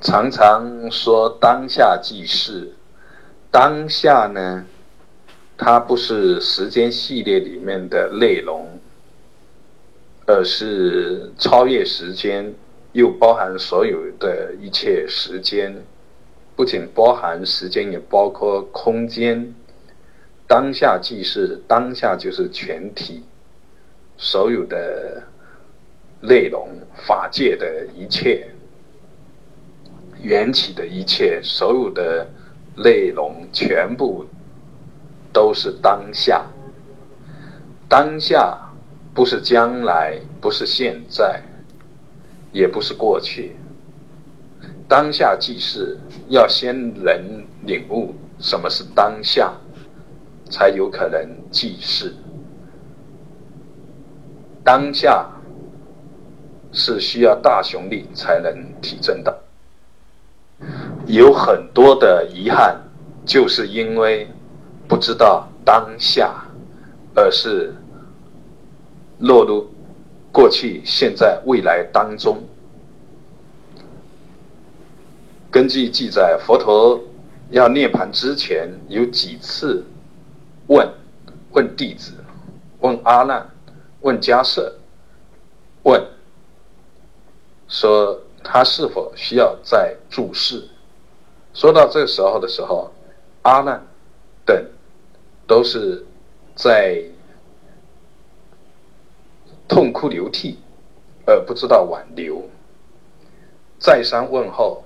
常常说当下即是，当下呢，它不是时间系列里面的内容，而是超越时间，又包含所有的一切时间，不仅包含时间，也包括空间。当下即是，当下就是全体，所有的内容，法界的一切。缘起的一切，所有的内容，全部都是当下。当下不是将来，不是现在，也不是过去。当下即是，要先人领悟什么是当下，才有可能即是。当下是需要大雄力才能体证的。有很多的遗憾，就是因为不知道当下，而是落入过去、现在、未来当中。根据记载，佛陀要涅盘之前，有几次问问弟子、问阿难、问迦舍，问说他是否需要再注释。说到这个时候的时候，阿难等都是在痛哭流涕，而不知道挽留。再三问候，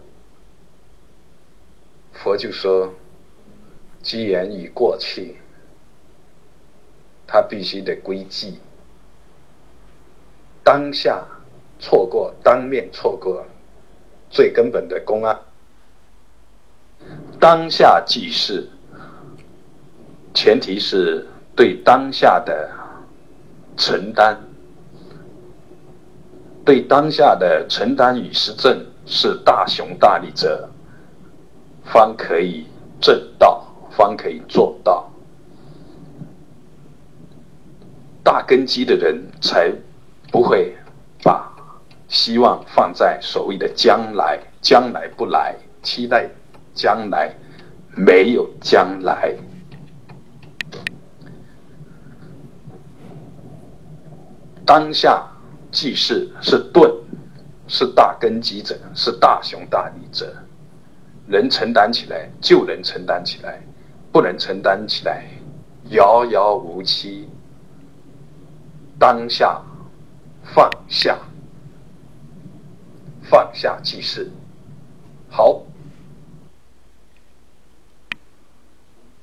佛就说：“机缘已过去，他必须得归寂。当下错过，当面错过，最根本的公案。”当下即是，前提是对当下的承担，对当下的承担与实证是大雄大力者，方可以正道，方可以做到。大根基的人才不会把希望放在所谓的将来，将来不来，期待。将来没有将来，当下即是是顿，是大根基者，是大雄大力者，能承担起来就能承担起来，不能承担起来遥遥无期。当下放下，放下即是好。